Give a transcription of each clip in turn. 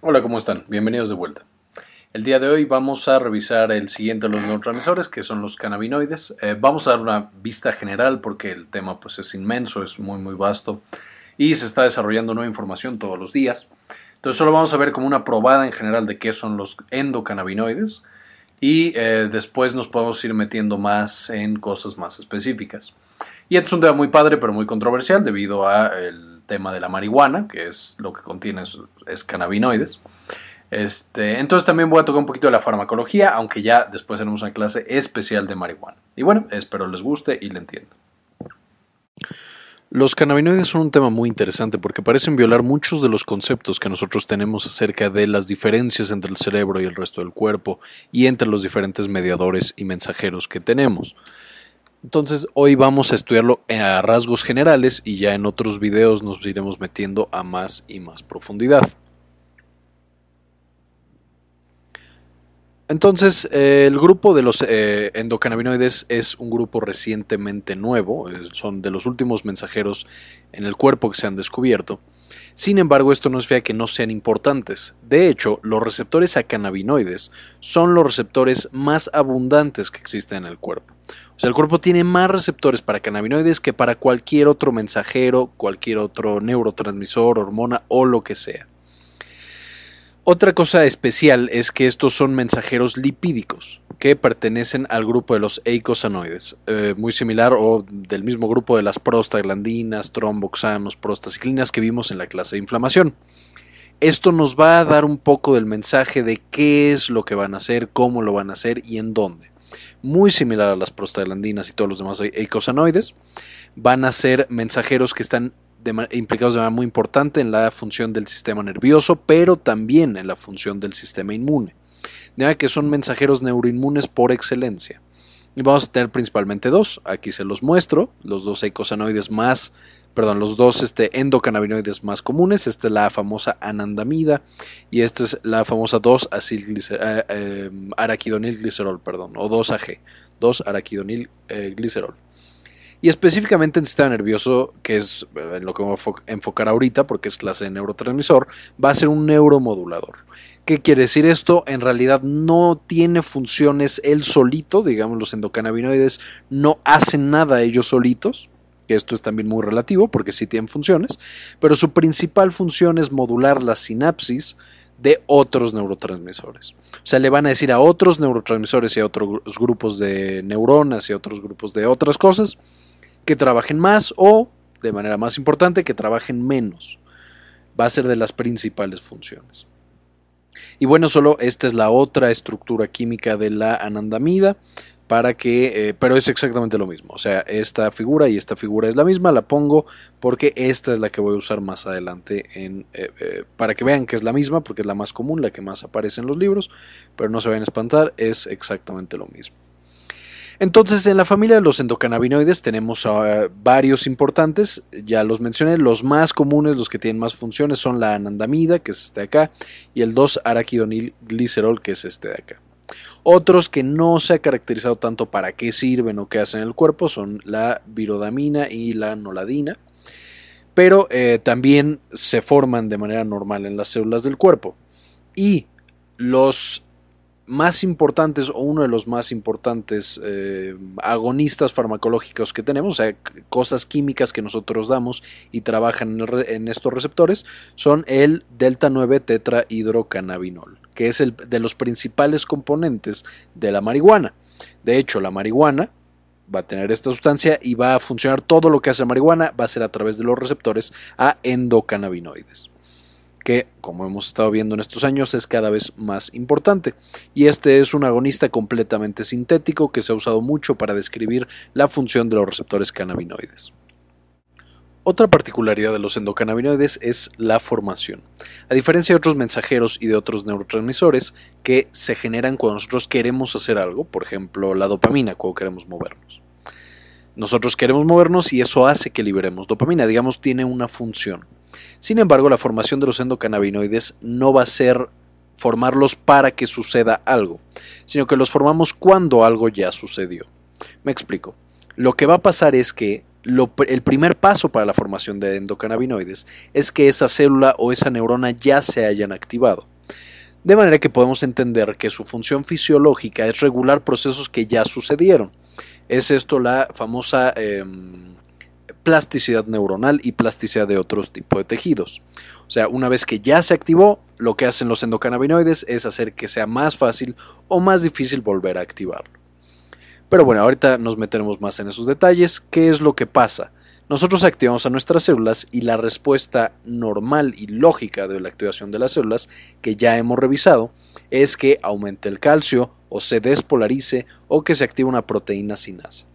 Hola, ¿cómo están? Bienvenidos de vuelta. El día de hoy vamos a revisar el siguiente de los neurotransmisores, que son los cannabinoides. Eh, vamos a dar una vista general porque el tema pues, es inmenso, es muy muy vasto y se está desarrollando nueva información todos los días. Entonces solo vamos a ver como una probada en general de qué son los endocannabinoides y eh, después nos podemos ir metiendo más en cosas más específicas. Y este es un tema muy padre pero muy controversial debido a el tema de la marihuana, que es lo que contiene es, cannabinoides. Este, entonces también voy a tocar un poquito de la farmacología, aunque ya después tenemos una clase especial de marihuana. Y bueno, espero les guste y le entiendan. Los cannabinoides son un tema muy interesante porque parecen violar muchos de los conceptos que nosotros tenemos acerca de las diferencias entre el cerebro y el resto del cuerpo y entre los diferentes mediadores y mensajeros que tenemos. Entonces hoy vamos a estudiarlo a rasgos generales y ya en otros videos nos iremos metiendo a más y más profundidad. Entonces, el grupo de los eh, endocannabinoides es un grupo recientemente nuevo, son de los últimos mensajeros en el cuerpo que se han descubierto. Sin embargo, esto no significa que no sean importantes. De hecho, los receptores a cannabinoides son los receptores más abundantes que existen en el cuerpo. O sea, el cuerpo tiene más receptores para cannabinoides que para cualquier otro mensajero, cualquier otro neurotransmisor, hormona o lo que sea. Otra cosa especial es que estos son mensajeros lipídicos que pertenecen al grupo de los eicosanoides, eh, muy similar o del mismo grupo de las prostaglandinas, tromboxanos, prostaciclinas que vimos en la clase de inflamación. Esto nos va a dar un poco del mensaje de qué es lo que van a hacer, cómo lo van a hacer y en dónde. Muy similar a las prostaglandinas y todos los demás eicosanoides, van a ser mensajeros que están implicados de manera muy importante en la función del sistema nervioso, pero también en la función del sistema inmune. De que son mensajeros neuroinmunes por excelencia. Y vamos a tener principalmente dos. Aquí se los muestro, los dos eicosanoides más, perdón, los dos este, endocannabinoides más comunes. Esta es la famosa anandamida y esta es la famosa 2-araquidonilglicerol, eh, eh, araquidonilglicerol, perdón, o 2-AG, 2-araquidonilglicerol. Y específicamente en sistema nervioso, que es eh, lo que voy a enfocar ahorita, porque es clase de neurotransmisor, va a ser un neuromodulador. ¿Qué quiere decir esto? En realidad no tiene funciones él solito, digamos, los endocannabinoides no hacen nada ellos solitos, que esto es también muy relativo porque sí tienen funciones, pero su principal función es modular la sinapsis de otros neurotransmisores. O sea, le van a decir a otros neurotransmisores y a otros grupos de neuronas y a otros grupos de otras cosas, que trabajen más o, de manera más importante, que trabajen menos. Va a ser de las principales funciones. Y bueno, solo esta es la otra estructura química de la anandamida para que, eh, pero es exactamente lo mismo. O sea, esta figura y esta figura es la misma, la pongo porque esta es la que voy a usar más adelante eh, eh, para que vean que es la misma, porque es la más común, la que más aparece en los libros, pero no se vayan a espantar, es exactamente lo mismo. Entonces, en la familia de los endocannabinoides tenemos ah, varios importantes, ya los mencioné, los más comunes, los que tienen más funciones son la anandamida, que es este de acá, y el 2-araquidonilglicerol, que es este de acá. Otros que no se ha caracterizado tanto para qué sirven o qué hacen en el cuerpo son la virodamina y la noladina, pero eh, también se forman de manera normal en las células del cuerpo. Y los más importantes o uno de los más importantes eh, agonistas farmacológicos que tenemos, o sea, cosas químicas que nosotros damos y trabajan en, estos receptores, son el delta 9 tetrahidrocannabinol, que es el de los principales componentes de la marihuana. De hecho, la marihuana va a tener esta sustancia y va a funcionar todo lo que hace la marihuana, va a ser a través de los receptores a endocannabinoides que, como hemos estado viendo en estos años, es cada vez más importante. Y este es un agonista completamente sintético que se ha usado mucho para describir la función de los receptores cannabinoides. Otra particularidad de los endocannabinoides es la formación. A diferencia de otros mensajeros y de otros neurotransmisores que se generan cuando nosotros queremos hacer algo, por ejemplo la dopamina cuando queremos movernos. Nosotros queremos movernos y eso hace que liberemos dopamina, digamos, tiene una función. Sin embargo, la formación de los endocannabinoides no va a ser formarlos para que suceda algo, sino que los formamos cuando algo ya sucedió. Me explico. Lo que va a pasar es que el primer paso para la formación de endocannabinoides es que esa célula o esa neurona ya se hayan activado. De manera que podemos entender que su función fisiológica es regular procesos que ya sucedieron. Es esto la famosa em, plasticidad neuronal y plasticidad de otros tipos de tejidos. O sea, una vez que ya se activó, lo que hacen los endocannabinoides es hacer que sea más fácil o más difícil volver a activarlo. Pero bueno, ahorita nos meteremos más en esos detalles. ¿Qué es lo que pasa? Nosotros activamos a nuestras células y la respuesta normal y lógica de la activación de las células, que ya hemos revisado, es que aumente el calcio o se despolarice o que se active una proteína sinasa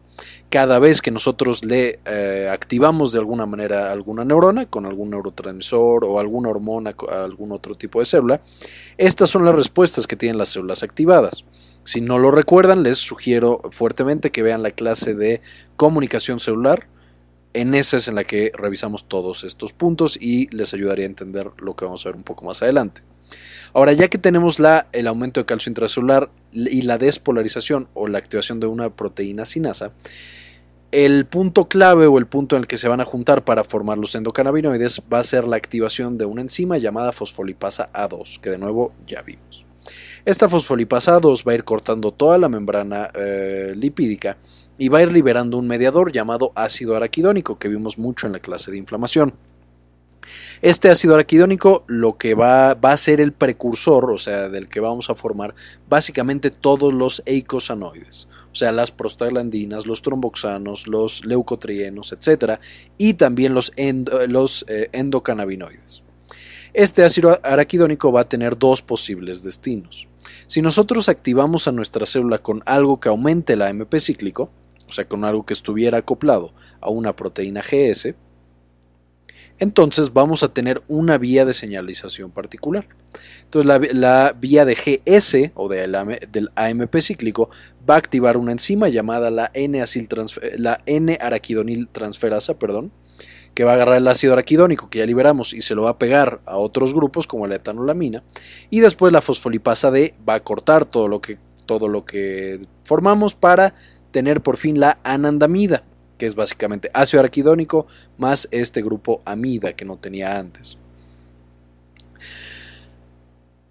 cada vez que nosotros le eh, activamos de alguna manera alguna neurona con algún neurotransmisor o alguna hormona, algún otro tipo de célula, estas son las respuestas que tienen las células activadas. Si no lo recuerdan, les sugiero fuertemente que vean la clase de comunicación celular. En esa es en la que revisamos todos estos puntos y les ayudaría a entender lo que vamos a ver un poco más adelante. Ahora, ya que tenemos la, el aumento de calcio intracelular y la despolarización o la activación de una proteína sinasa, el punto clave o el punto en el que se van a juntar para formar los endocannabinoides va a ser la activación de una enzima llamada fosfolipasa A2, que de nuevo ya vimos. Esta fosfolipasa A2 va a ir cortando toda la membrana eh, lipídica y va a ir liberando un mediador llamado ácido araquidónico, que vimos mucho en la clase de inflamación. Este ácido araquidónico lo que va, a ser el precursor, o sea, del que vamos a formar básicamente todos los eicosanoides, o sea, las prostaglandinas, los tromboxanos, los leucotrienos, etc. Y también los, los eh, endocannabinoides. Este ácido araquidónico va a tener dos posibles destinos. Si nosotros activamos a nuestra célula con algo que aumente el AMP cíclico, o sea, con algo que estuviera acoplado a una proteína GS, entonces vamos a tener una vía de señalización particular. Entonces la, vía de GS o del AMP cíclico va a activar una enzima llamada la N-araquidonil transferasa, perdón, que va a agarrar el ácido araquidónico que ya liberamos y se lo va a pegar a otros grupos como la etanolamina y después la fosfolipasa D va a cortar todo lo que todo lo que formamos para tener por fin la anandamida que es básicamente ácido araquidónico más este grupo amida que no tenía antes.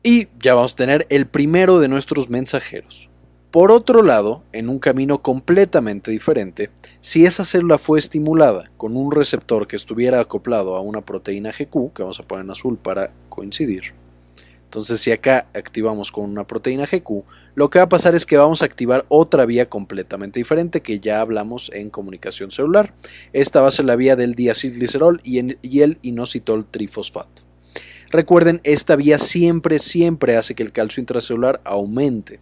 Y ya vamos a tener el primero de nuestros mensajeros. Por otro lado, en un camino completamente diferente, si esa célula fue estimulada con un receptor que estuviera acoplado a una proteína GQ, que vamos a poner en azul para coincidir, entonces, si acá activamos con una proteína GQ, lo que va a pasar es que vamos a activar otra vía completamente diferente que ya hablamos en comunicación celular. Esta va a ser la vía del diacilglicerol y, el inositol trifosfato. Recuerden, esta vía siempre, siempre hace que el calcio intracelular aumente.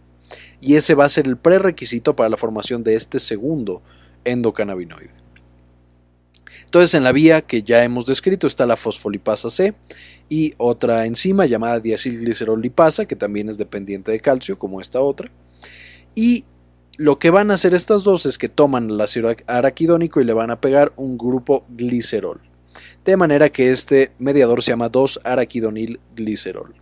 Y ese va a ser el prerequisito para la formación de este segundo endocannabinoide. Entonces en la vía que ya hemos descrito está la fosfolipasa C y otra enzima llamada diacilglicerol-lipasa que también es dependiente de calcio como esta otra. Y lo que van a hacer estas dos es que toman el ácido araquidónico y le van a pegar un grupo glicerol. De manera que este mediador se llama 2-araquidonil glicerol.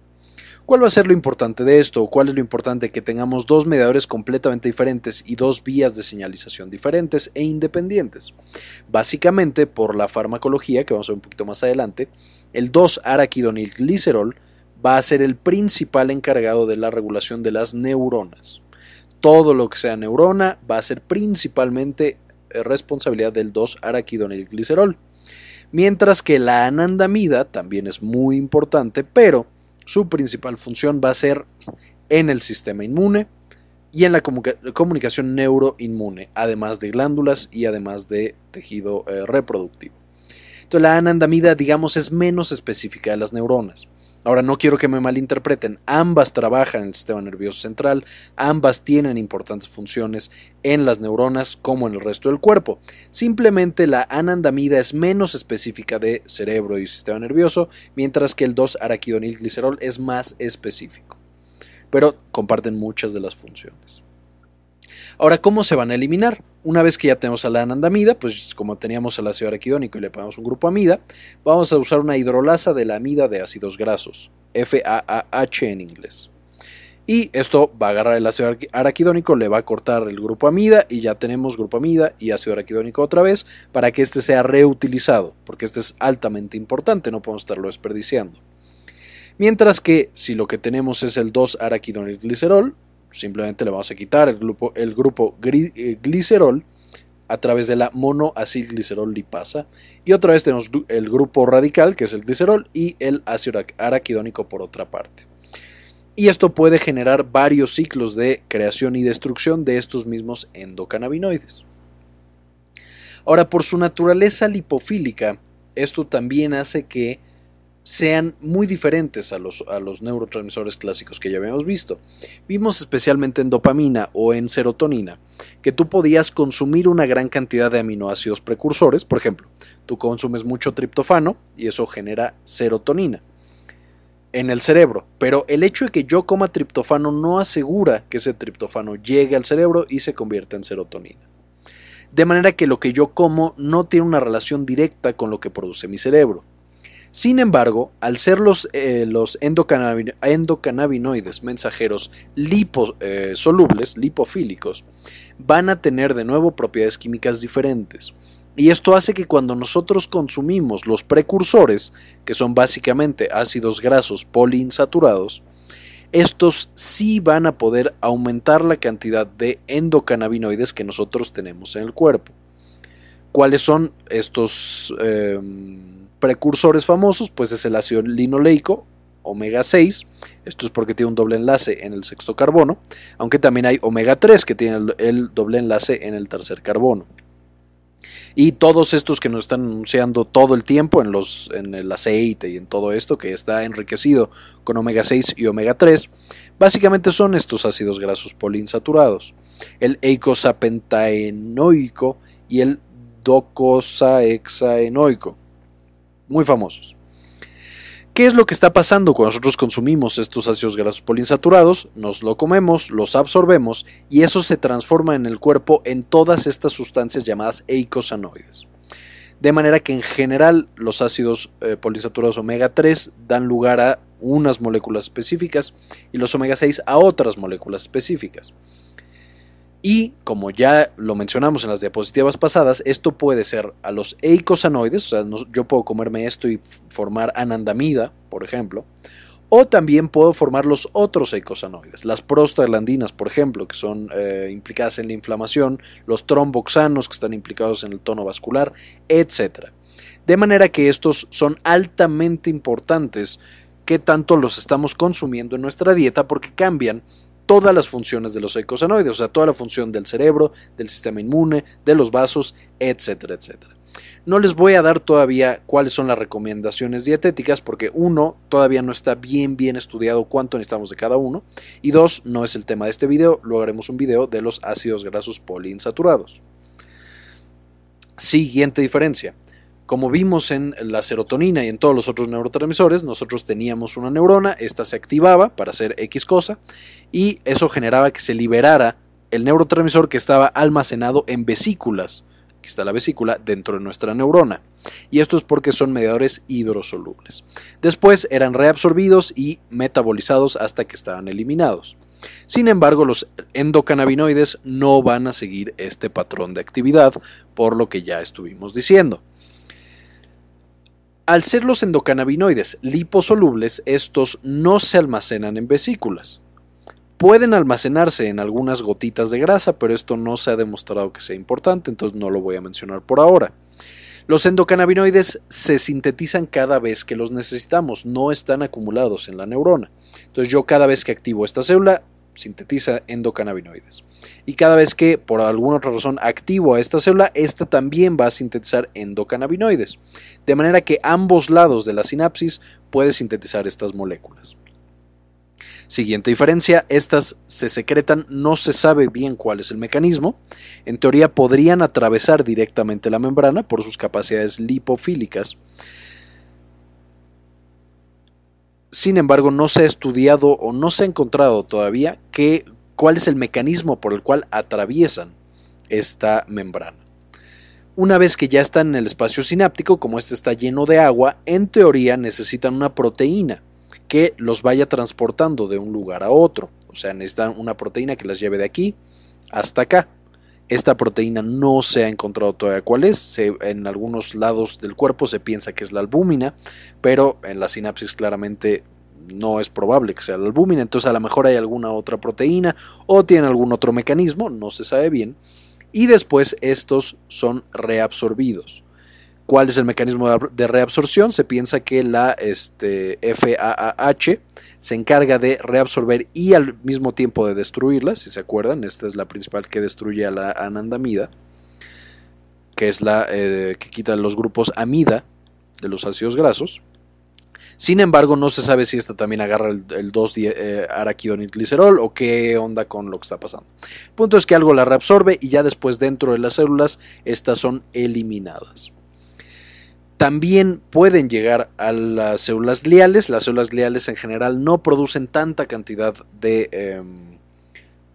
¿Cuál va a ser lo importante de esto? ¿Cuál es lo importante? Que tengamos dos mediadores completamente diferentes y dos vías de señalización diferentes e independientes. Básicamente, por la farmacología, que vamos a ver un poquito más adelante, el 2-araquidonilglicerol va a ser el principal encargado de la regulación de las neuronas. Todo lo que sea neurona va a ser principalmente eh, responsabilidad del 2-araquidonilglicerol. Mientras que la anandamida también es muy importante, pero su principal función va a ser en el sistema inmune y en la comunicación neuroinmune, además de glándulas y además de tejido eh, reproductivo. La anandamida, digamos, es menos específica de las neuronas. Ahora, no quiero que me malinterpreten, ambas trabajan en el sistema nervioso central, ambas tienen importantes funciones en las neuronas como en el resto del cuerpo. Simplemente la anandamida es menos específica de cerebro y sistema nervioso, mientras que el 2-araquidonilglicerol es más específico. Pero comparten muchas de las funciones. Ahora, ¿cómo se van a eliminar? Una vez que ya tenemos a la anandamida, pues como teníamos el ácido araquidónico y le ponemos un grupo amida, vamos a usar una hidrolasa de la amida de ácidos grasos, FAAH en inglés. Y esto va a agarrar el ácido araquidónico, le va a cortar el grupo amida y ya tenemos grupo amida y ácido araquidónico otra vez para que este sea reutilizado, porque este es altamente importante, no podemos estarlo desperdiciando. Mientras que si lo que tenemos es el 2-araquidonilglicerol, simplemente le vamos a quitar el grupo, el grupo eh, glicerol a través de la monoacilglicerol lipasa. Y otra vez tenemos el grupo radical, que es el glicerol, y el ácido araquidónico por otra parte y esto puede generar varios ciclos de creación y destrucción de estos mismos endocannabinoides. Ahora, por su naturaleza lipofílica, esto también hace que sean muy diferentes a los, a los neurotransmisores clásicos que ya habíamos visto. Vimos especialmente en dopamina o en serotonina que tú podías consumir una gran cantidad de aminoácidos precursores, por ejemplo, tú consumes mucho triptofano y eso genera serotonina en el cerebro, pero el hecho de que yo coma triptofano no asegura que ese triptofano llegue al cerebro y se convierta en serotonina. De manera que lo que yo como no tiene una relación directa con lo que produce mi cerebro. Sin embargo, al ser los, eh, los endocannabinoides mensajeros liposolubles, eh, lipofílicos, van a tener de nuevo propiedades químicas diferentes. Y esto hace que cuando nosotros consumimos los precursores, que son básicamente ácidos grasos poliinsaturados, estos sí van a poder aumentar la cantidad de endocannabinoides que nosotros tenemos en el cuerpo. ¿Cuáles son estos em, precursores famosos? Pues es el ácido linoleico, omega 6, esto es porque tiene un doble enlace en el sexto carbono, aunque también hay omega 3 que tiene el doble enlace en el tercer carbono. Y todos estos que nos están anunciando todo el tiempo en, los, en el aceite y en todo esto que está enriquecido con omega 6 y omega 3, básicamente son estos ácidos grasos poliinsaturados. El eicosapentaenoico y el docosahexaenoico. Muy famosos. ¿Qué es lo que está pasando cuando nosotros consumimos estos ácidos grasos poliinsaturados? Nos lo comemos, los absorbemos y eso se transforma en el cuerpo en todas estas sustancias llamadas eicosanoides. De manera que en general los ácidos eh, poliinsaturados omega 3 dan lugar a unas moléculas específicas y los omega 6 a otras moléculas específicas. Y como ya lo mencionamos en las diapositivas pasadas, esto puede ser a los eicosanoides, o sea, yo puedo comerme esto y formar anandamida, por ejemplo, o también puedo formar los otros eicosanoides, las prostaglandinas, por ejemplo, que son eh, implicadas en la inflamación, los tromboxanos, que están implicados en el tono vascular, etc. De manera que estos son altamente importantes que tanto los estamos consumiendo en nuestra dieta porque cambian todas las funciones de los eicosanoides, o sea, toda la función del cerebro, del sistema inmune, de los vasos, etcétera, etcétera. No les voy a dar todavía cuáles son las recomendaciones dietéticas porque uno, todavía no está bien bien estudiado cuánto necesitamos de cada uno y dos, no es el tema de este video, luego haremos un video de los ácidos grasos poliinsaturados. Siguiente diferencia. Como vimos en la serotonina y en todos los otros neurotransmisores, nosotros teníamos una neurona, esta se activaba para hacer X cosa y eso generaba que se liberara el neurotransmisor que estaba almacenado en vesículas. Aquí está la vesícula dentro de nuestra neurona. Y esto es porque son mediadores hidrosolubles. Después eran reabsorbidos y metabolizados hasta que estaban eliminados. Sin embargo, los endocannabinoides no van a seguir este patrón de actividad, por lo que ya estuvimos diciendo. Al ser los endocannabinoides liposolubles, estos no se almacenan en vesículas. Pueden almacenarse en algunas gotitas de grasa, pero esto no se ha demostrado que sea importante, entonces no lo voy a mencionar por ahora. Los endocannabinoides se sintetizan cada vez que los necesitamos, no están acumulados en la neurona. Entonces yo cada vez que activo esta célula, sintetiza endocannabinoides. Y cada vez que por alguna otra razón activo a esta célula, esta también va a sintetizar endocannabinoides. De manera que ambos lados de la sinapsis puede sintetizar estas moléculas. Siguiente diferencia, estas se secretan, no se sabe bien cuál es el mecanismo. En teoría podrían atravesar directamente la membrana por sus capacidades lipofílicas. Sin embargo, no se ha estudiado o no se ha encontrado todavía cuál es el mecanismo por el cual atraviesan esta membrana. Una vez que ya están en el espacio sináptico, como este está lleno de agua, en teoría necesitan una proteína que los vaya transportando de un lugar a otro. O sea, necesitan una proteína que las lleve de aquí hasta acá. Esta proteína no se ha encontrado todavía cuál es. en algunos lados del cuerpo se piensa que es la albúmina, pero en la sinapsis claramente no es probable que sea la albúmina. Entonces a lo mejor hay alguna otra proteína o tiene algún otro mecanismo, no se sabe bien. Y después estos son reabsorbidos. ¿Cuál es el mecanismo de reabsorción? Se piensa que la este, FAAH se encarga de reabsorber y al mismo tiempo de destruirla, si se acuerdan, esta es la principal que destruye a la anandamida, que es la eh, que quita los grupos amida de los ácidos grasos. Sin embargo, no se sabe si esta también agarra el, 2 eh, o qué onda con lo que está pasando. El punto es que algo la reabsorbe y ya después dentro de las células estas son eliminadas. También pueden llegar a las células gliales. Las células gliales en general no producen tanta cantidad de em,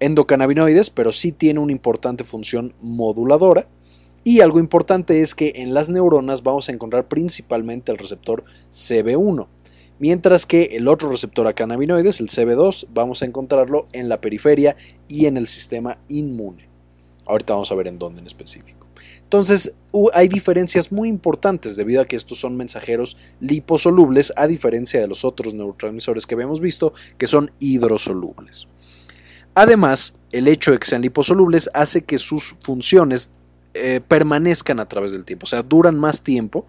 endocannabinoides, pero sí tienen una importante función moduladora. Y algo importante es que en las neuronas vamos a encontrar principalmente el receptor CB1, mientras que el otro receptor a cannabinoides, el CB2, vamos a encontrarlo en la periferia y en el sistema inmune. Ahorita vamos a ver en dónde en específico. Entonces, hay diferencias muy importantes debido a que estos son mensajeros liposolubles, a diferencia de los otros neurotransmisores que habíamos visto, que son hidrosolubles. Además, el hecho de que sean liposolubles hace que sus funciones eh, permanezcan a través del tiempo, o sea, duran más tiempo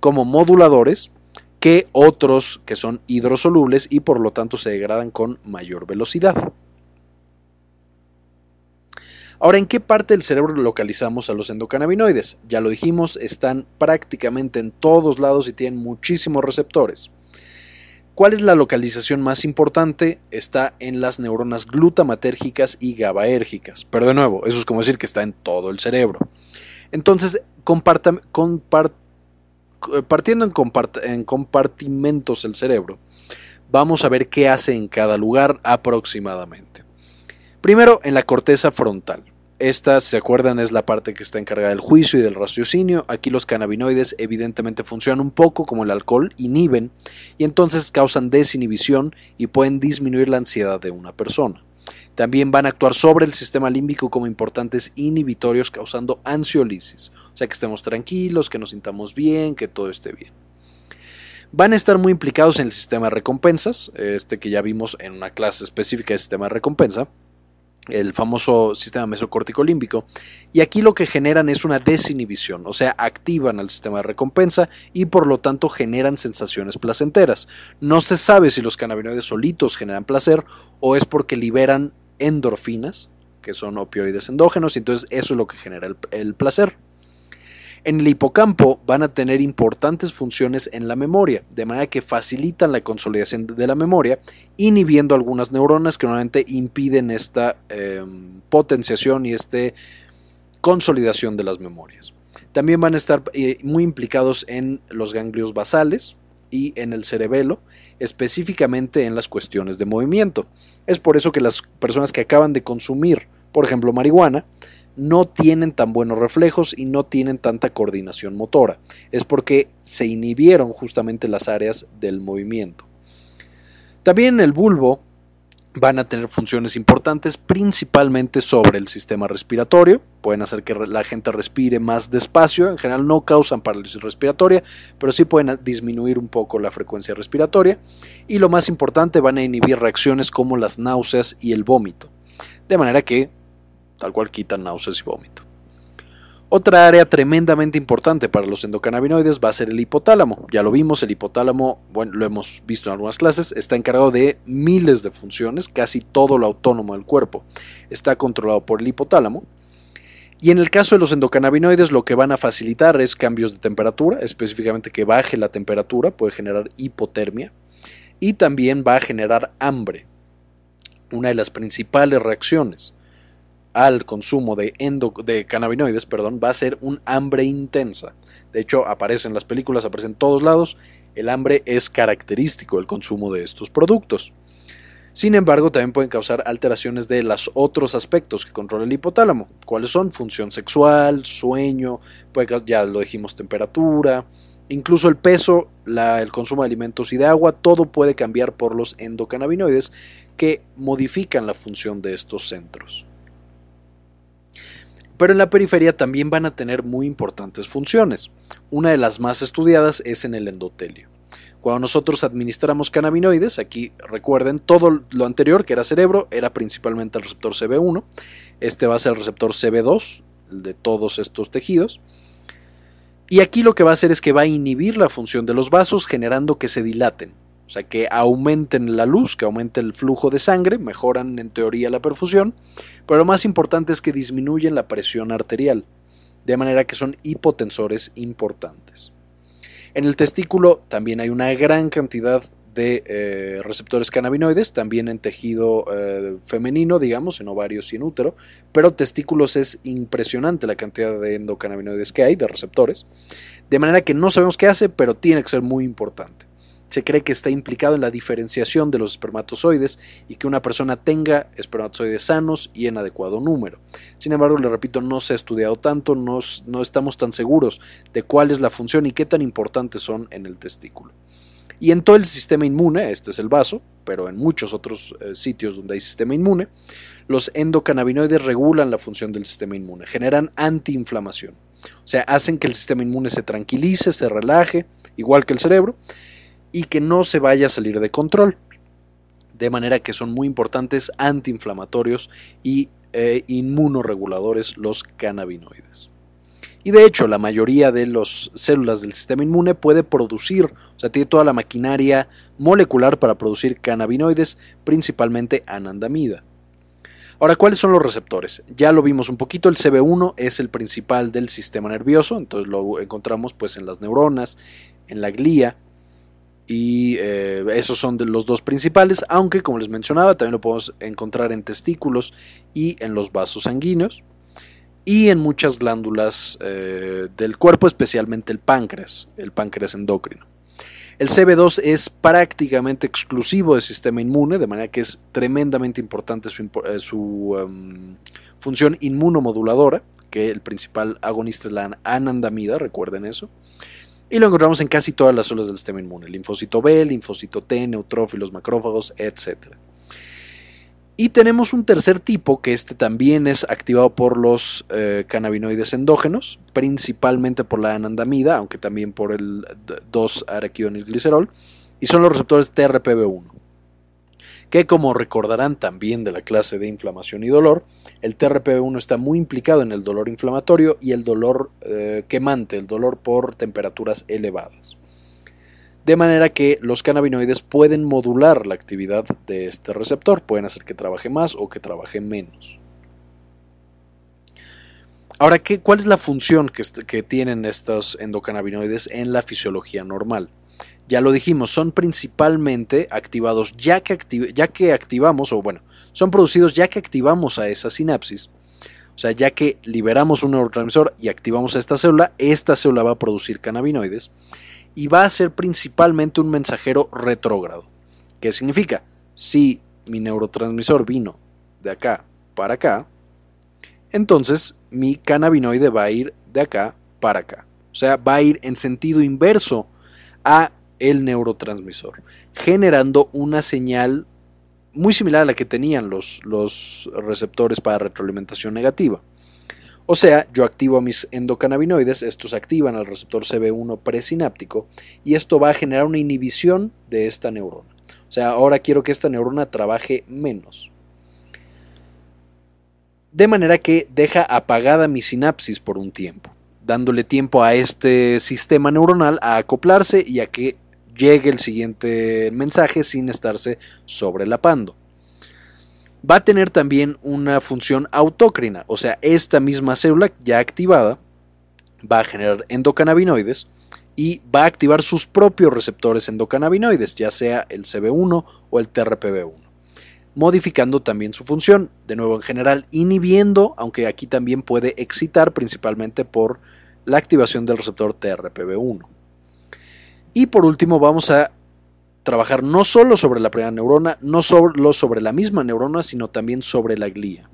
como moduladores que otros que son hidrosolubles y por lo tanto se degradan con mayor velocidad. Ahora, ¿en qué parte del cerebro localizamos a los endocannabinoides? Ya lo dijimos, están prácticamente en todos lados y tienen muchísimos receptores. ¿Cuál es la localización más importante? Está en las neuronas glutamatérgicas y GABAérgicas. Pero de nuevo, eso es como decir que está en todo el cerebro. Entonces, partiendo en, en compartimentos el cerebro, vamos a ver qué hace en cada lugar aproximadamente. Primero, en la corteza frontal. Esta, si se acuerdan, es la parte que está encargada del juicio y del raciocinio. Aquí los cannabinoides evidentemente funcionan un poco como el alcohol, inhiben y entonces causan desinhibición y pueden disminuir la ansiedad de una persona. También van a actuar sobre el sistema límbico como importantes inhibitorios causando ansiolisis, o sea que estemos tranquilos, que nos sintamos bien, que todo esté bien. Van a estar muy implicados en el sistema de recompensas, este que ya vimos en una clase específica de sistema de recompensa el famoso sistema mesocórtico límbico, y aquí lo que generan es una desinhibición, o sea, activan al sistema de recompensa y por lo tanto generan sensaciones placenteras. No se sabe si los cannabinoides solitos generan placer o es porque liberan endorfinas, que son opioides endógenos, y entonces eso es lo que genera el placer. En el hipocampo van a tener importantes funciones en la memoria, de manera que facilitan la consolidación de la memoria, inhibiendo algunas neuronas que normalmente impiden esta em, potenciación y esta consolidación de las memorias. También van a estar eh, muy implicados en los ganglios basales, y en el cerebelo, específicamente en las cuestiones de movimiento. Es por eso que las personas que acaban de consumir, por ejemplo, marihuana, no tienen tan buenos reflejos y no tienen tanta coordinación motora. Es porque se inhibieron justamente las áreas del movimiento. También el bulbo van a tener funciones importantes principalmente sobre el sistema respiratorio. Pueden hacer que la gente respire más despacio. En general no causan parálisis respiratoria, pero sí pueden disminuir un poco la frecuencia respiratoria. Y lo más importante, van a inhibir reacciones como las náuseas y el vómito. De manera que tal cual quitan náuseas y vómito. Otra área tremendamente importante para los endocannabinoides va a ser el hipotálamo. Ya lo vimos, el hipotálamo, bueno, lo hemos visto en algunas clases, está encargado de miles de funciones, casi todo lo autónomo del cuerpo. Está controlado por el hipotálamo. Y en el caso de los endocannabinoides, lo que van a facilitar es cambios de temperatura, específicamente que baje la temperatura, puede generar hipotermia, y también va a generar hambre, una de las principales reacciones al consumo de, de cannabinoides perdón, va a ser un hambre intensa. De hecho, aparece en las películas, aparece en todos lados. El hambre es característico del consumo de estos productos. Sin embargo, también pueden causar alteraciones de los otros aspectos que controla el hipotálamo. ¿Cuáles son? Función sexual, sueño, ya lo dijimos, temperatura, Incluso el peso, el consumo de alimentos y de agua, todo puede cambiar por los endocannabinoides que modifican la función de estos centros. Pero en la periferia también van a tener muy importantes funciones. Una de las más estudiadas es en el endotelio. Cuando nosotros administramos cannabinoides, aquí recuerden todo lo anterior que era cerebro, era principalmente el receptor CB1. Este va a ser el receptor CB2, el de todos estos tejidos. Y aquí lo que va a hacer es que va a inhibir la función de los vasos generando que se dilaten. O sea, que aumenten la luz, que aumente el flujo de sangre, mejoran en teoría la perfusión, pero lo más importante es que disminuyen la presión arterial, de manera que son hipotensores importantes. En el testículo también hay una gran cantidad de eh, receptores cannabinoides, también en tejido eh, femenino, digamos, en ovarios y en útero, pero testículos es impresionante la cantidad de endocannabinoides que hay, de receptores, de manera que no sabemos qué hace, pero tiene que ser muy importante. Se cree que está implicado en la diferenciación de los espermatozoides y que una persona tenga espermatozoides sanos y en adecuado número. Sin embargo, le repito, no se ha estudiado tanto, no, no estamos tan seguros de cuál es la función y qué tan importantes son en el testículo. Y en todo el sistema inmune, este es el vaso, pero en muchos otros eh, sitios donde hay sistema inmune, los endocannabinoides regulan la función del sistema inmune, generan antiinflamación. O sea, hacen que el sistema inmune se tranquilice, se relaje, igual que el cerebro, y que no se vaya a salir de control. De manera que son muy importantes antiinflamatorios y eh, inmunoreguladores los cannabinoides. Y de hecho, la mayoría de las células del sistema inmune puede producir, o sea, tiene toda la maquinaria molecular para producir cannabinoides, principalmente anandamida. Ahora, ¿cuáles son los receptores? Ya lo vimos un poquito, el CB1 es el principal del sistema nervioso, entonces lo encontramos pues en las neuronas, en la glía, y eh, esos son los dos principales, aunque como les mencionaba, también lo podemos encontrar en testículos y en los vasos sanguíneos y en muchas glándulas eh, del cuerpo, especialmente el páncreas, el páncreas endocrino. El CB2 es prácticamente exclusivo del sistema inmune, de manera que es tremendamente importante su, eh, em, función inmunomoduladora, que el principal agonista es la anandamida, recuerden eso. Y lo encontramos en casi todas las células del sistema inmune, linfocito B, linfocito T, neutrófilos, macrófagos, etc. Y tenemos un tercer tipo, que este también es activado por los eh, cannabinoides endógenos, principalmente por la anandamida, aunque también por el 2-araquidonilglicerol, y son los receptores TRPV1, que como recordarán también de la clase de inflamación y dolor, el TRPV1 está muy implicado en el dolor inflamatorio y el dolor eh, quemante, el dolor por temperaturas elevadas de manera que los cannabinoides pueden modular la actividad de este receptor, pueden hacer que trabaje más o que trabaje menos. Ahora, ¿qué, ¿cuál es la función que, tienen estos endocannabinoides en la fisiología normal? Ya lo dijimos, son principalmente activados ya que, ya que activamos, o bueno, son producidos ya que activamos a esa sinapsis. O sea, ya que liberamos un neurotransmisor y activamos a esta célula, esta célula va a producir cannabinoides y va a ser principalmente un mensajero retrógrado. ¿Qué significa? Si mi neurotransmisor vino de acá para acá, entonces mi cannabinoide va a ir de acá para acá. O sea, va a ir en sentido inverso a el neurotransmisor, generando una señal muy similar a la que tenían los, los receptores para retroalimentación negativa. O sea, yo activo mis endocannabinoides, estos activan al receptor CB1 presináptico y esto va a generar una inhibición de esta neurona. O sea, ahora quiero que esta neurona trabaje menos. De manera que deja apagada mi sinapsis por un tiempo, dándole tiempo a este sistema neuronal a acoplarse y a que llegue el siguiente mensaje sin estarse sobrelapando va a tener también una función autócrina, o sea, esta misma célula ya activada va a generar endocannabinoides y va a activar sus propios receptores endocannabinoides, ya sea el CB1 o el TRPV1, modificando también su función, de nuevo en general inhibiendo, aunque aquí también puede excitar principalmente por la activación del receptor TRPV1. Y por último vamos a trabajar no solo sobre la primera neurona, no solo sobre la misma neurona, sino también sobre la glía.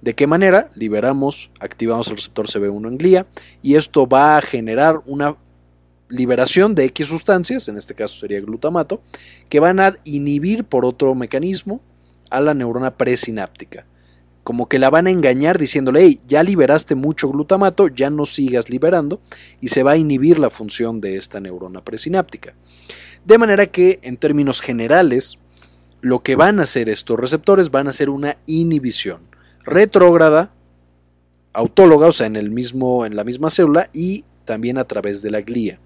¿De qué manera? Liberamos, activamos el receptor CB1 en glía y esto va a generar una liberación de X sustancias, en este caso sería glutamato, que van a inhibir por otro mecanismo a la neurona presináptica. Como que la van a engañar diciéndole, hey, ya liberaste mucho glutamato, ya no sigas liberando, y se va a inhibir la función de esta neurona presináptica. De manera que, en términos generales, lo que van a hacer estos receptores van a ser una inhibición retrógrada, autóloga, o sea, en, el mismo, en la misma célula y también a través de la glía.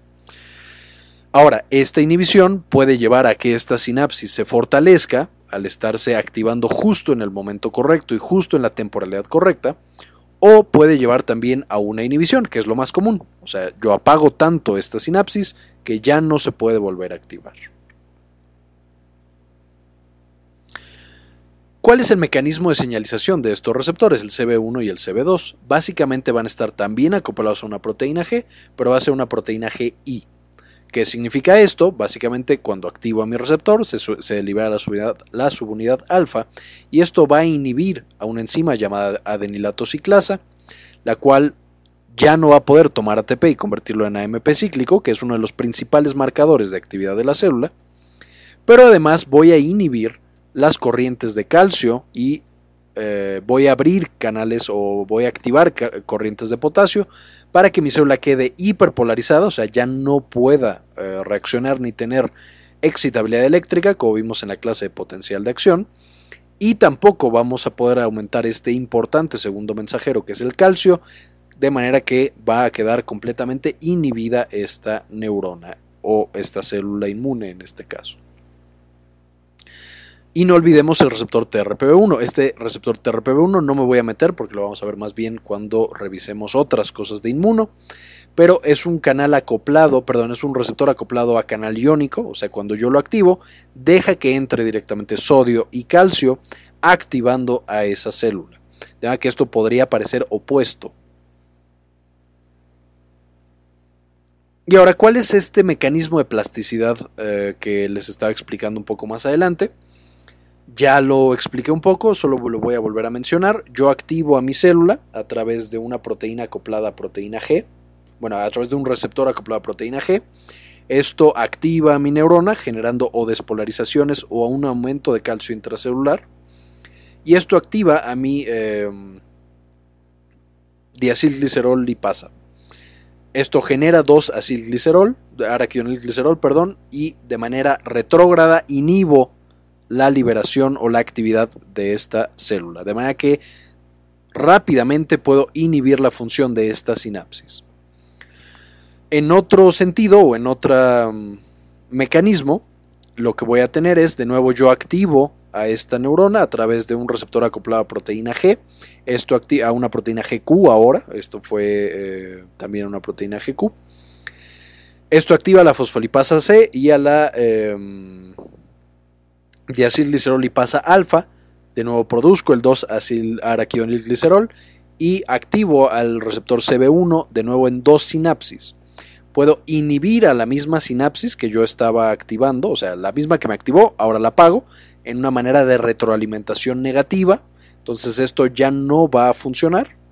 Ahora, esta inhibición puede llevar a que esta sinapsis se fortalezca al estarse activando justo en el momento correcto y justo en la temporalidad correcta, o puede llevar también a una inhibición, que es lo más común. O sea, yo apago tanto esta sinapsis que ya no se puede volver a activar. ¿Cuál es el mecanismo de señalización de estos receptores, el CB1 y el CB2? Básicamente van a estar también acoplados a una proteína G, pero va a ser una proteína GI. ¿Qué significa esto? Básicamente cuando activo a mi receptor se, libera la subunidad, alfa y esto va a inhibir a una enzima llamada adenilato ciclasa, la cual ya no va a poder tomar ATP y convertirlo en AMP cíclico, que es uno de los principales marcadores de actividad de la célula, pero además voy a inhibir las corrientes de calcio y eh, voy a abrir canales o voy a activar corrientes de potasio para que mi célula quede hiperpolarizada, o sea, ya no pueda eh, reaccionar ni tener excitabilidad eléctrica, como vimos en la clase de potencial de acción. Y tampoco vamos a poder aumentar este importante segundo mensajero que es el calcio, de manera que va a quedar completamente inhibida esta neurona o esta célula inmune en este caso. Y no olvidemos el receptor TRPV1. Este receptor TRPV1 no me voy a meter porque lo vamos a ver más bien cuando revisemos otras cosas de inmuno. Pero es un canal acoplado, perdón, es un receptor acoplado a canal iónico, o sea, cuando yo lo activo, deja que entre directamente sodio y calcio activando a esa célula. De manera que esto podría parecer opuesto. Y ahora, ¿cuál es este mecanismo de plasticidad eh, que les estaba explicando un poco más adelante? Ya lo expliqué un poco, solo lo voy a volver a mencionar. Yo activo a mi célula a través de una proteína acoplada a proteína G, bueno, a través de un receptor acoplado a proteína G. Esto activa a mi neurona generando o despolarizaciones o un aumento de calcio intracelular. Y esto activa a mi eh, diacilglicerol lipasa. Esto genera dos acilglicerol, araquidonilglicerol, perdón, y de manera retrógrada inhibo la liberación o la actividad de esta célula. De manera que rápidamente puedo inhibir la función de esta sinapsis. En otro sentido o en otro mm, mecanismo, lo que voy a tener es, de nuevo, yo activo a esta neurona a través de un receptor acoplado a proteína G. Esto activa a una proteína GQ ahora. Esto fue eh, también una proteína GQ. Esto activa la fosfolipasa C y a la diacilglicerol pasa alfa, de nuevo produzco el 2-acil-araquidonilglicerol y activo al receptor CB1 de nuevo en dos sinapsis. Puedo inhibir a la misma sinapsis que yo estaba activando, o sea, la misma que me activó, ahora la apago, en una manera de retroalimentación negativa. Entonces esto ya no va a funcionar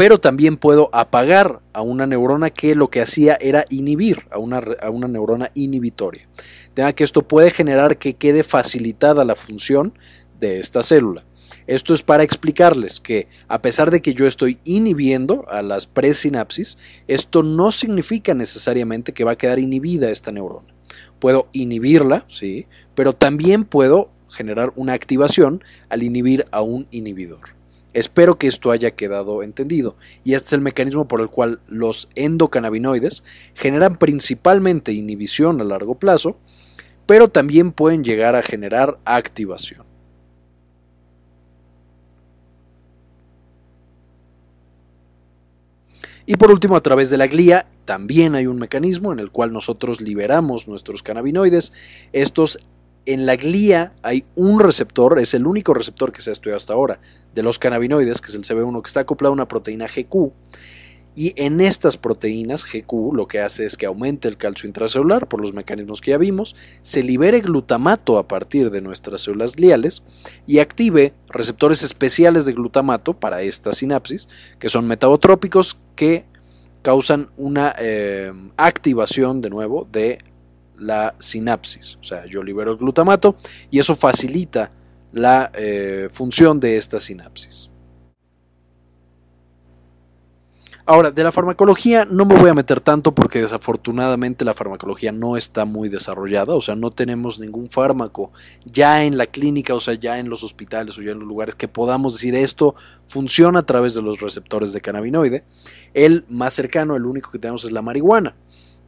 pero también puedo apagar a una neurona que lo que hacía era inhibir a una, a una neurona inhibitoria. De que esto puede generar que quede facilitada la función de esta célula. Esto es para explicarles que a pesar de que yo estoy inhibiendo a las presinapsis, esto no significa necesariamente que va a quedar inhibida esta neurona. Puedo inhibirla, sí, pero también puedo generar una activación al inhibir a un inhibidor. Espero que esto haya quedado entendido, y este es el mecanismo por el cual los endocannabinoides generan principalmente inhibición a largo plazo, pero también pueden llegar a generar activación. Y por último, a través de la glía, también hay un mecanismo en el cual nosotros liberamos nuestros cannabinoides. Estos en la glía hay un receptor, es el único receptor que se ha estudiado hasta ahora, de los cannabinoides, que es el CB1, que está acoplado a una proteína GQ. Y en estas proteínas GQ lo que hace es que aumente el calcio intracelular por los mecanismos que ya vimos, se libere glutamato a partir de nuestras células gliales y active receptores especiales de glutamato para esta sinapsis, que son metabotrópicos que causan una eh, activación de nuevo de la sinapsis. O sea, yo libero el glutamato y eso facilita la eh, función de esta sinapsis. Ahora, de la farmacología no me voy a meter tanto porque desafortunadamente la farmacología no está muy desarrollada, o sea, no tenemos ningún fármaco ya en la clínica, o sea, ya en los hospitales o ya en los lugares que podamos decir esto funciona a través de los receptores de cannabinoide. El más cercano, el único que tenemos es la marihuana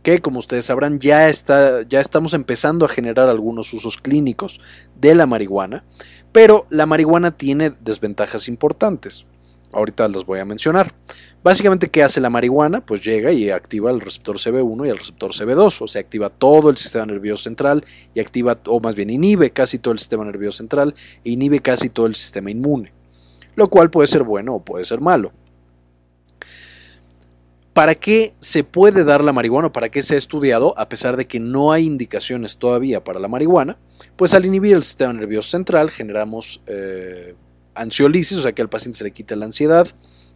que como ustedes sabrán ya, está, ya estamos empezando a generar algunos usos clínicos de la marihuana, pero la marihuana tiene desventajas importantes. Ahorita las voy a mencionar. Básicamente, ¿qué hace la marihuana? Pues llega y activa el receptor CB1 y el receptor CB2, o sea, activa todo el sistema nervioso central y activa, o más bien inhibe casi todo el sistema nervioso central e inhibe casi todo el sistema inmune, lo cual puede ser bueno o puede ser malo. ¿Para qué se puede dar la marihuana? ¿Para qué se ha estudiado? A pesar de que no hay indicaciones todavía para la marihuana, pues al inhibir el sistema nervioso central generamos eh, ansiolisis, o sea que al paciente se le quita la ansiedad,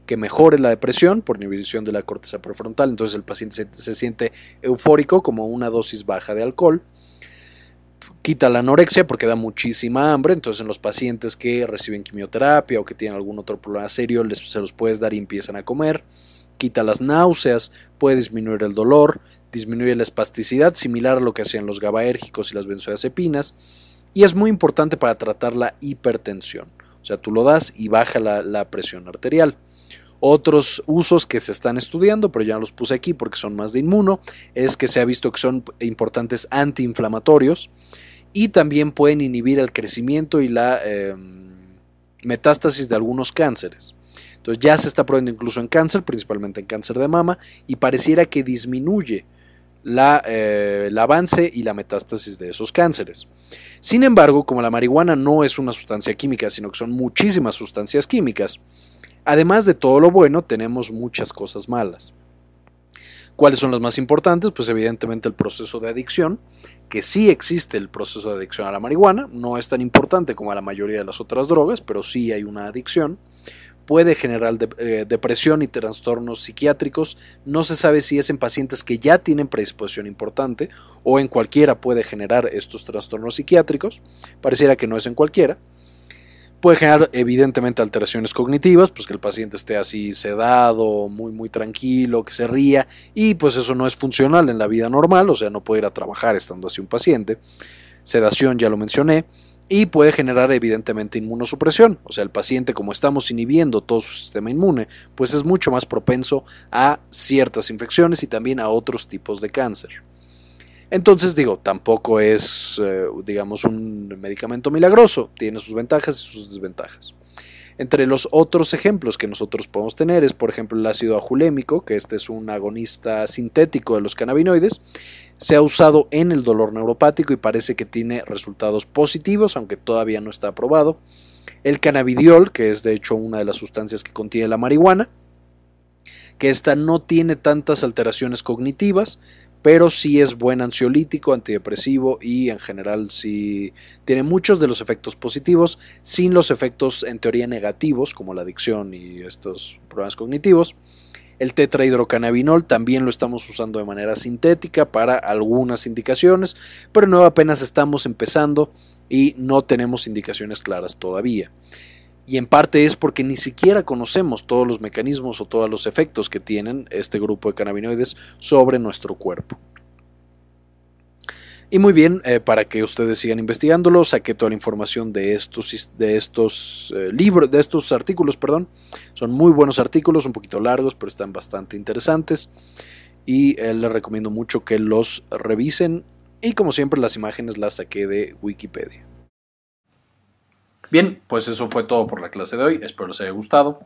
que mejore la depresión por inhibición de la corteza prefrontal, entonces el paciente se, siente eufórico como una dosis baja de alcohol. Quita la anorexia porque da muchísima hambre, entonces en los pacientes que reciben quimioterapia o que tienen algún otro problema serio les, se los puedes dar y empiezan a comer. Quita las náuseas, puede disminuir el dolor, disminuye la espasticidad, similar a lo que hacían los gabaérgicos y las benzodiazepinas, y es muy importante para tratar la hipertensión. O sea, tú lo das y baja la, presión arterial. Otros usos que se están estudiando, pero ya los puse aquí porque son más de inmuno, es que se ha visto que son importantes antiinflamatorios y también pueden inhibir el crecimiento y la em, metástasis de algunos cánceres. Entonces ya se está probando incluso en cáncer, principalmente en cáncer de mama, y pareciera que disminuye la, eh, el avance y la metástasis de esos cánceres. Sin embargo, como la marihuana no es una sustancia química, sino que son muchísimas sustancias químicas, además de todo lo bueno, tenemos muchas cosas malas. ¿Cuáles son las más importantes? Pues evidentemente el proceso de adicción, que sí existe el proceso de adicción a la marihuana, no es tan importante como a la mayoría de las otras drogas, pero sí hay una adicción puede generar eh, depresión y trastornos psiquiátricos. No se sabe si es en pacientes que ya tienen predisposición importante o en cualquiera puede generar estos trastornos psiquiátricos. Pareciera que no es en cualquiera. Puede generar evidentemente alteraciones cognitivas, pues que el paciente esté así sedado, muy muy tranquilo, que se ría y pues eso no es funcional en la vida normal, o sea, no puede ir a trabajar estando así un paciente. Sedación ya lo mencioné y puede generar evidentemente inmunosupresión. O sea, el paciente como estamos inhibiendo todo su sistema inmune, pues es mucho más propenso a ciertas infecciones y también a otros tipos de cáncer. Entonces digo, tampoco es, eh, digamos, un medicamento milagroso, tiene sus ventajas y sus desventajas. Entre los otros ejemplos que nosotros podemos tener es, por ejemplo, el ácido ajulémico, que este es un agonista sintético de los cannabinoides. Se ha usado en el dolor neuropático y parece que tiene resultados positivos, aunque todavía no está aprobado. El cannabidiol, que es de hecho una de las sustancias que contiene la marihuana, que esta no tiene tantas alteraciones cognitivas, pero sí es buen ansiolítico, antidepresivo y en general sí tiene muchos de los efectos positivos, sin los efectos en teoría negativos, como la adicción y estos problemas cognitivos. El tetrahidrocannabinol también lo estamos usando de manera sintética para algunas indicaciones, pero no apenas estamos empezando y no tenemos indicaciones claras todavía y en parte es porque ni siquiera conocemos todos los mecanismos o todos los efectos que tienen este grupo de cannabinoides sobre nuestro cuerpo. Y muy bien, eh, para que ustedes sigan investigándolo, saqué toda la información de estos, de estos eh, libros, de estos artículos, perdón. Son muy buenos artículos, un poquito largos, pero están bastante interesantes. Y eh, les recomiendo mucho que los revisen. Y como siempre, las imágenes las saqué de Wikipedia. Bien, pues eso fue todo por la clase de hoy. Espero les haya gustado.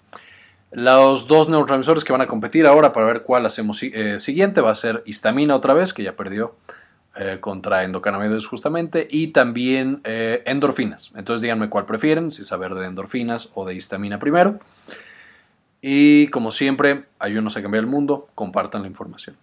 Los dos neurotransmisores que van a competir ahora para ver cuál hacemos eh, siguiente va a ser histamina otra vez, que ya perdió eh, contra endocannabinoides justamente, y también eh, endorfinas. Entonces díganme cuál prefieren, si saber de endorfinas o de histamina primero. Y como siempre, ayúdenos a cambiar el mundo, compartan la información.